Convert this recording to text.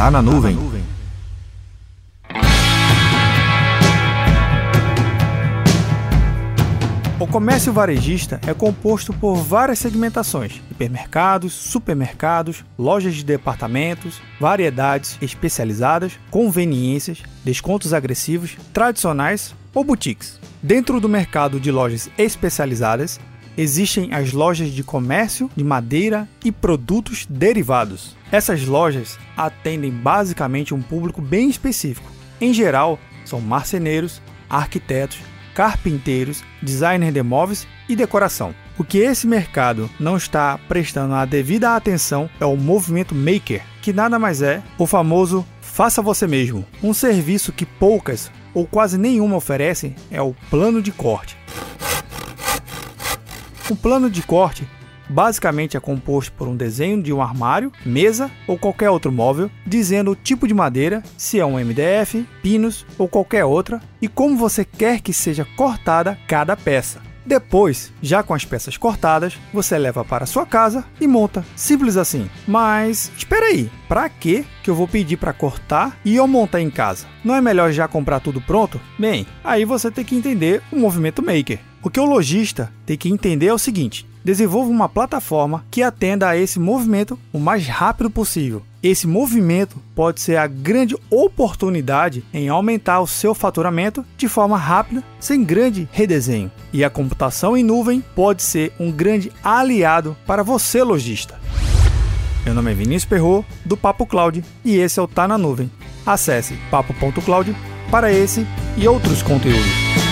Tá na nuvem. O comércio varejista é composto por várias segmentações: hipermercados, supermercados, lojas de departamentos, variedades especializadas, conveniências, descontos agressivos, tradicionais ou boutiques. Dentro do mercado de lojas especializadas, existem as lojas de comércio de madeira e produtos derivados. Essas lojas atendem basicamente um público bem específico. Em geral, são marceneiros, arquitetos, carpinteiros, designer de móveis e decoração. O que esse mercado não está prestando a devida atenção é o movimento maker, que nada mais é o famoso faça você mesmo. Um serviço que poucas ou quase nenhuma oferecem é o plano de corte. O plano de corte basicamente é composto por um desenho de um armário, mesa ou qualquer outro móvel, dizendo o tipo de madeira, se é um MDF, pinos ou qualquer outra, e como você quer que seja cortada cada peça. Depois, já com as peças cortadas, você leva para sua casa e monta. Simples assim. Mas espera aí, para que que eu vou pedir para cortar e eu montar em casa? Não é melhor já comprar tudo pronto? Bem, aí você tem que entender o movimento maker. O que o lojista tem que entender é o seguinte: desenvolva uma plataforma que atenda a esse movimento o mais rápido possível. Esse movimento pode ser a grande oportunidade em aumentar o seu faturamento de forma rápida, sem grande redesenho. E a computação em nuvem pode ser um grande aliado para você, lojista. Meu nome é Vinícius Perro do Papo Cloud, e esse é o Tá na Nuvem. Acesse papo.cloud para esse e outros conteúdos.